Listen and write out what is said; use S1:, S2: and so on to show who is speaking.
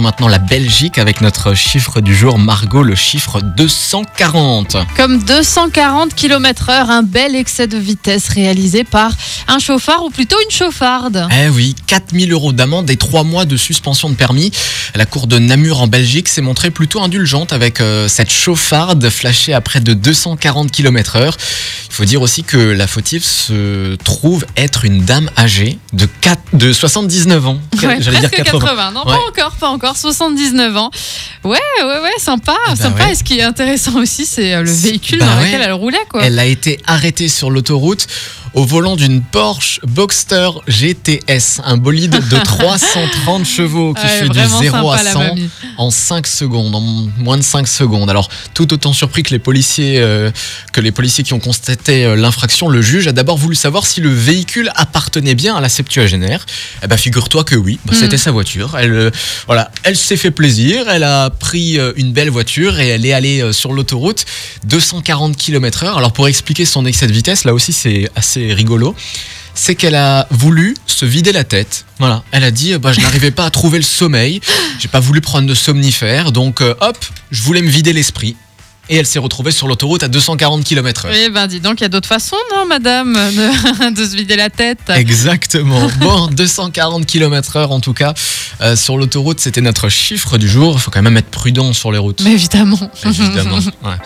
S1: Maintenant la Belgique avec notre chiffre du jour, Margot, le chiffre 240.
S2: Comme 240 km heure, un bel excès de vitesse réalisé par un chauffard ou plutôt une chauffarde.
S1: Eh oui, 4000 euros d'amende et 3 mois de suspension de permis. La cour de Namur en Belgique s'est montrée plutôt indulgente avec euh, cette chauffarde flashée à près de 240 km heure. Il faut dire aussi que la fautive se trouve être une dame âgée de, 4, de 79 ans.
S2: Ouais,
S1: J'allais dire
S2: presque
S1: 80.
S2: Non,
S1: Ouais.
S2: pas encore, pas encore. 79 ans. Ouais, ouais, ouais, sympa,
S1: Ah bah
S2: sympa.
S1: ouais.
S2: Et ce qui est intéressant aussi, c'est euh, le véhicule
S1: Bah
S2: dans lequel elle roulait, quoi.
S1: Elle a été arrêtée sur l'autoroute au volant d'une Porsche Boxster GTS, un bolide de 330 chevaux qui
S2: Ouais,
S1: fait du
S2: vraiment
S1: 0 à
S2: sympa, la
S1: 100
S2: mamie.
S1: en 5 secondes, en moins de 5 secondes. Alors, tout autant surpris que les policiers, euh, que les policiers qui ont constaté euh, l'infraction, le juge a d'abord voulu savoir si le véhicule appartenait bien à la septuagénaire. Eh ben, figure-toi que oui, bah,
S2: Mm.
S1: c'était sa voiture. Elle, euh, voilà, elle s'est fait plaisir, elle a pris une belle voiture et elle est allée sur l'autoroute 240 km/h. Alors, pour expliquer son excès de vitesse, là aussi, c'est assez rigolo c'est qu'elle a voulu se vider la tête. Voilà, elle a dit bah, je n'arrivais pas à trouver le sommeil, j'ai pas voulu prendre de somnifère, donc euh, hop, je voulais me vider l'esprit. Et elle s'est retrouvée sur l'autoroute à 240 km/h.
S2: Eh ben, dis donc, il y a d'autres façons, non, madame, de, de se vider la tête?
S1: Exactement. Bon, 240 km/h en tout cas. Euh, sur l'autoroute, c'était notre chiffre du jour. Il faut quand même être prudent sur les routes.
S2: Mais évidemment.
S1: Évidemment. ouais.